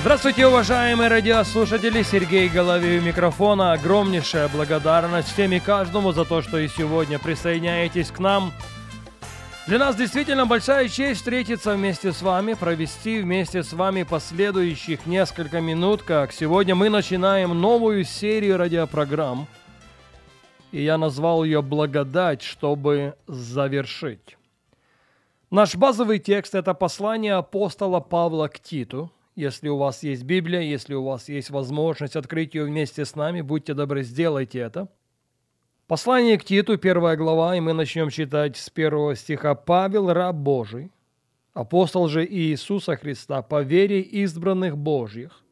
Здравствуйте, уважаемые радиослушатели! Сергей Головей микрофона. Огромнейшая благодарность всем и каждому за то, что и сегодня присоединяетесь к нам. Для нас действительно большая честь встретиться вместе с вами, провести вместе с вами последующих несколько минут, как сегодня мы начинаем новую серию радиопрограмм. И я назвал ее «Благодать, чтобы завершить». Наш базовый текст – это послание апостола Павла к Титу – если у вас есть Библия, если у вас есть возможность открыть ее вместе с нами, будьте добры, сделайте это. Послание к Титу, первая глава, и мы начнем читать с первого стиха. «Павел, раб Божий, апостол же Иисуса Христа, по вере избранных Божьих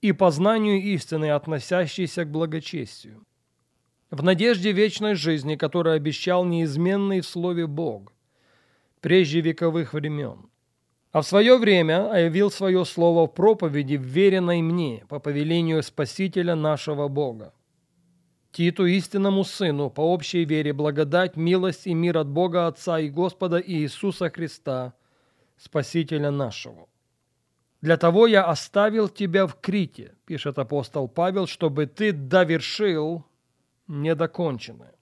и по знанию истины, относящейся к благочестию, в надежде вечной жизни, которую обещал неизменный в Слове Бог, прежде вековых времен, а в свое время явил свое слово в проповеди, вверенной мне по повелению Спасителя нашего Бога. Титу, истинному Сыну, по общей вере, благодать, милость и мир от Бога Отца и Господа Иисуса Христа, Спасителя нашего. «Для того я оставил тебя в Крите», пишет апостол Павел, «чтобы ты довершил недоконченное».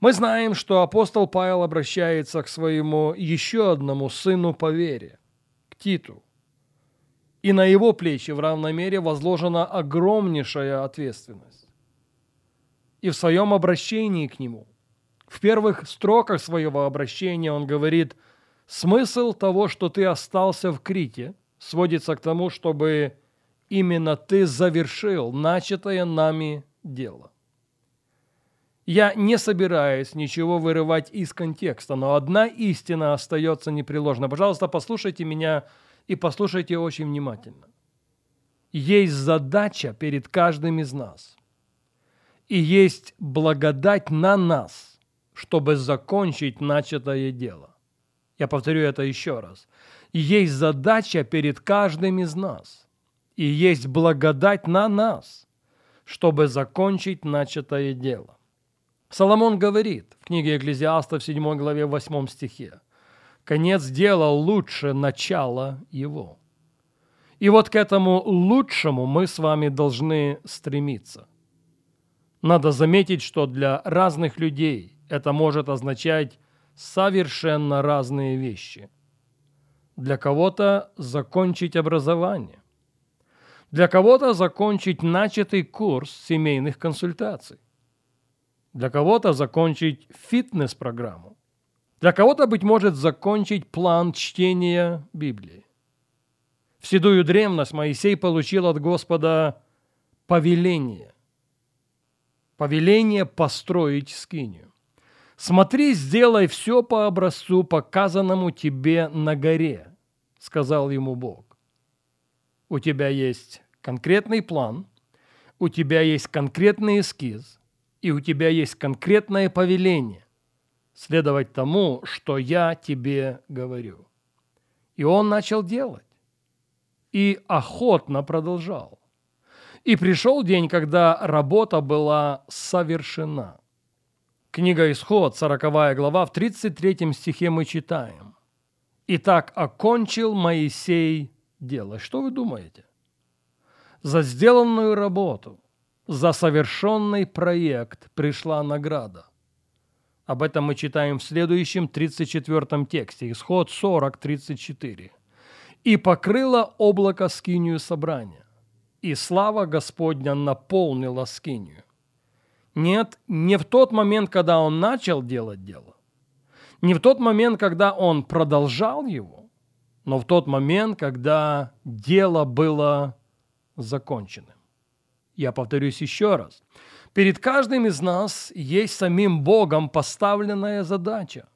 Мы знаем, что апостол Павел обращается к своему еще одному сыну по вере – Титу. И на его плечи в равной мере возложена огромнейшая ответственность. И в своем обращении к нему, в первых строках своего обращения он говорит, смысл того, что ты остался в Крите, сводится к тому, чтобы именно ты завершил начатое нами дело. Я не собираюсь ничего вырывать из контекста, но одна истина остается непреложна. Пожалуйста, послушайте меня и послушайте очень внимательно. Есть задача перед каждым из нас. И есть благодать на нас, чтобы закончить начатое дело. Я повторю это еще раз. Есть задача перед каждым из нас. И есть благодать на нас, чтобы закончить начатое дело. Соломон говорит в книге Экклезиаста в 7 главе 8 стихе, «Конец дела лучше начала его». И вот к этому лучшему мы с вами должны стремиться. Надо заметить, что для разных людей это может означать совершенно разные вещи. Для кого-то закончить образование, для кого-то закончить начатый курс семейных консультаций, для кого-то закончить фитнес-программу. Для кого-то, быть может, закончить план чтения Библии. В седую древность Моисей получил от Господа повеление. Повеление построить скинию. «Смотри, сделай все по образцу, показанному тебе на горе», — сказал ему Бог. У тебя есть конкретный план, у тебя есть конкретный эскиз, и у тебя есть конкретное повеление следовать тому, что я тебе говорю. И он начал делать. И охотно продолжал. И пришел день, когда работа была совершена. Книга Исход, 40 глава, в 33 стихе мы читаем. «Итак, окончил Моисей дело». Что вы думаете? За сделанную работу – за совершенный проект пришла награда. Об этом мы читаем в следующем 34 тексте, исход 40, 34. «И покрыло облако скинию собрания, и слава Господня наполнила скинию». Нет, не в тот момент, когда он начал делать дело, не в тот момент, когда он продолжал его, но в тот момент, когда дело было закончено. Я повторюсь еще раз. Перед каждым из нас есть самим Богом поставленная задача.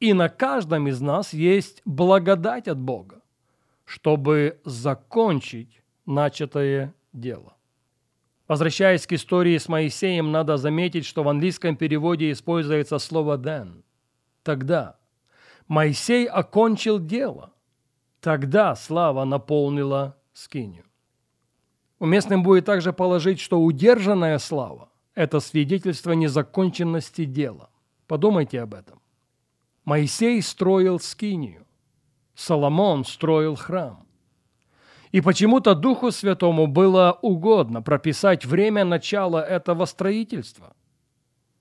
И на каждом из нас есть благодать от Бога, чтобы закончить начатое дело. Возвращаясь к истории с Моисеем, надо заметить, что в английском переводе используется слово «then» – «тогда». Моисей окончил дело. Тогда слава наполнила скинию. Уместным будет также положить, что удержанная слава – это свидетельство незаконченности дела. Подумайте об этом. Моисей строил скинию. Соломон строил храм. И почему-то Духу Святому было угодно прописать время начала этого строительства.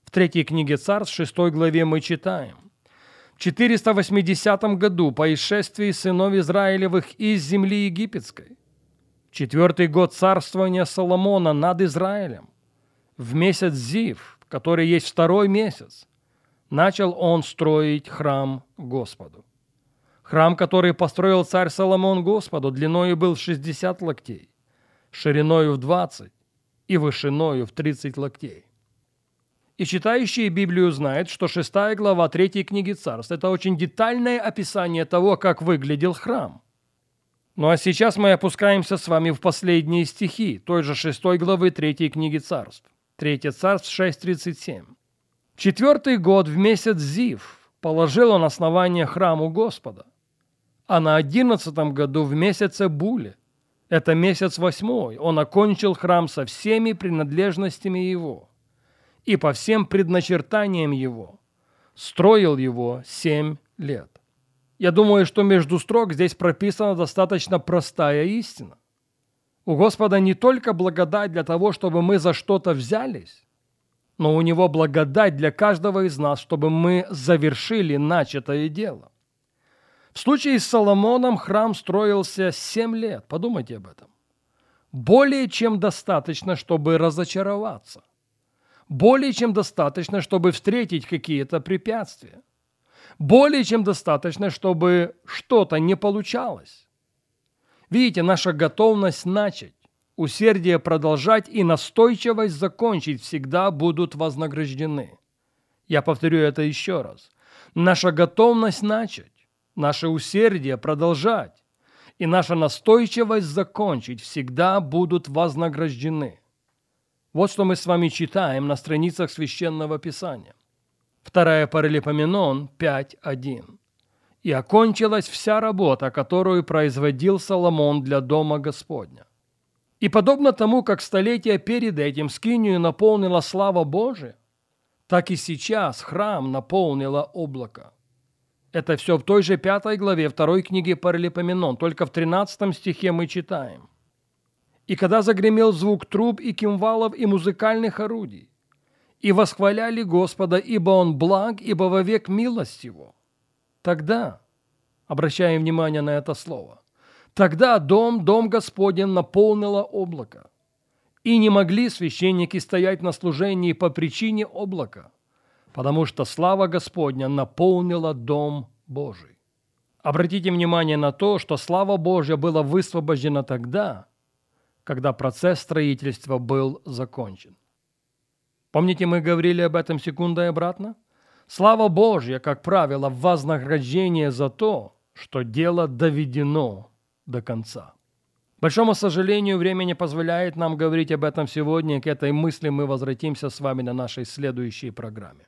В третьей книге Царств, 6 главе мы читаем. В 480 году по исшествии сынов Израилевых из земли египетской, четвертый год царствования Соломона над Израилем, в месяц Зив, который есть второй месяц, начал он строить храм Господу. Храм, который построил царь Соломон Господу, длиною был 60 локтей, шириною в 20 и вышиною в 30 локтей. И читающие Библию знают, что шестая глава третьей книги Царств – это очень детальное описание того, как выглядел храм. Ну а сейчас мы опускаемся с вами в последние стихи той же шестой главы третьей книги Царств. Третье Царств 6.37. Четвертый год в месяц Зив положил он основание храму Господа а на одиннадцатом году в месяце Буле, это месяц восьмой, он окончил храм со всеми принадлежностями его и по всем предначертаниям его, строил его семь лет. Я думаю, что между строк здесь прописана достаточно простая истина. У Господа не только благодать для того, чтобы мы за что-то взялись, но у Него благодать для каждого из нас, чтобы мы завершили начатое дело. В случае с Соломоном храм строился семь лет. Подумайте об этом. Более чем достаточно, чтобы разочароваться. Более чем достаточно, чтобы встретить какие-то препятствия. Более чем достаточно, чтобы что-то не получалось. Видите, наша готовность начать, усердие продолжать и настойчивость закончить всегда будут вознаграждены. Я повторю это еще раз. Наша готовность начать наше усердие продолжать и наша настойчивость закончить всегда будут вознаграждены. Вот что мы с вами читаем на страницах Священного Писания. Вторая Паралипоменон 5.1. «И окончилась вся работа, которую производил Соломон для Дома Господня. И подобно тому, как столетия перед этим скинию наполнила слава Божия, так и сейчас храм наполнило облако. Это все в той же пятой главе второй книги Паралипоменон, только в тринадцатом стихе мы читаем. «И когда загремел звук труб и кимвалов и музыкальных орудий, и восхваляли Господа, ибо Он благ, ибо вовек милость Его, тогда, обращаем внимание на это слово, тогда дом, дом Господень наполнило облако, и не могли священники стоять на служении по причине облака – потому что слава Господня наполнила дом Божий. Обратите внимание на то, что слава Божья была высвобождена тогда, когда процесс строительства был закончен. Помните, мы говорили об этом секундой обратно? Слава Божья, как правило, вознаграждение за то, что дело доведено до конца. К большому сожалению, время не позволяет нам говорить об этом сегодня, к этой мысли мы возвратимся с вами на нашей следующей программе.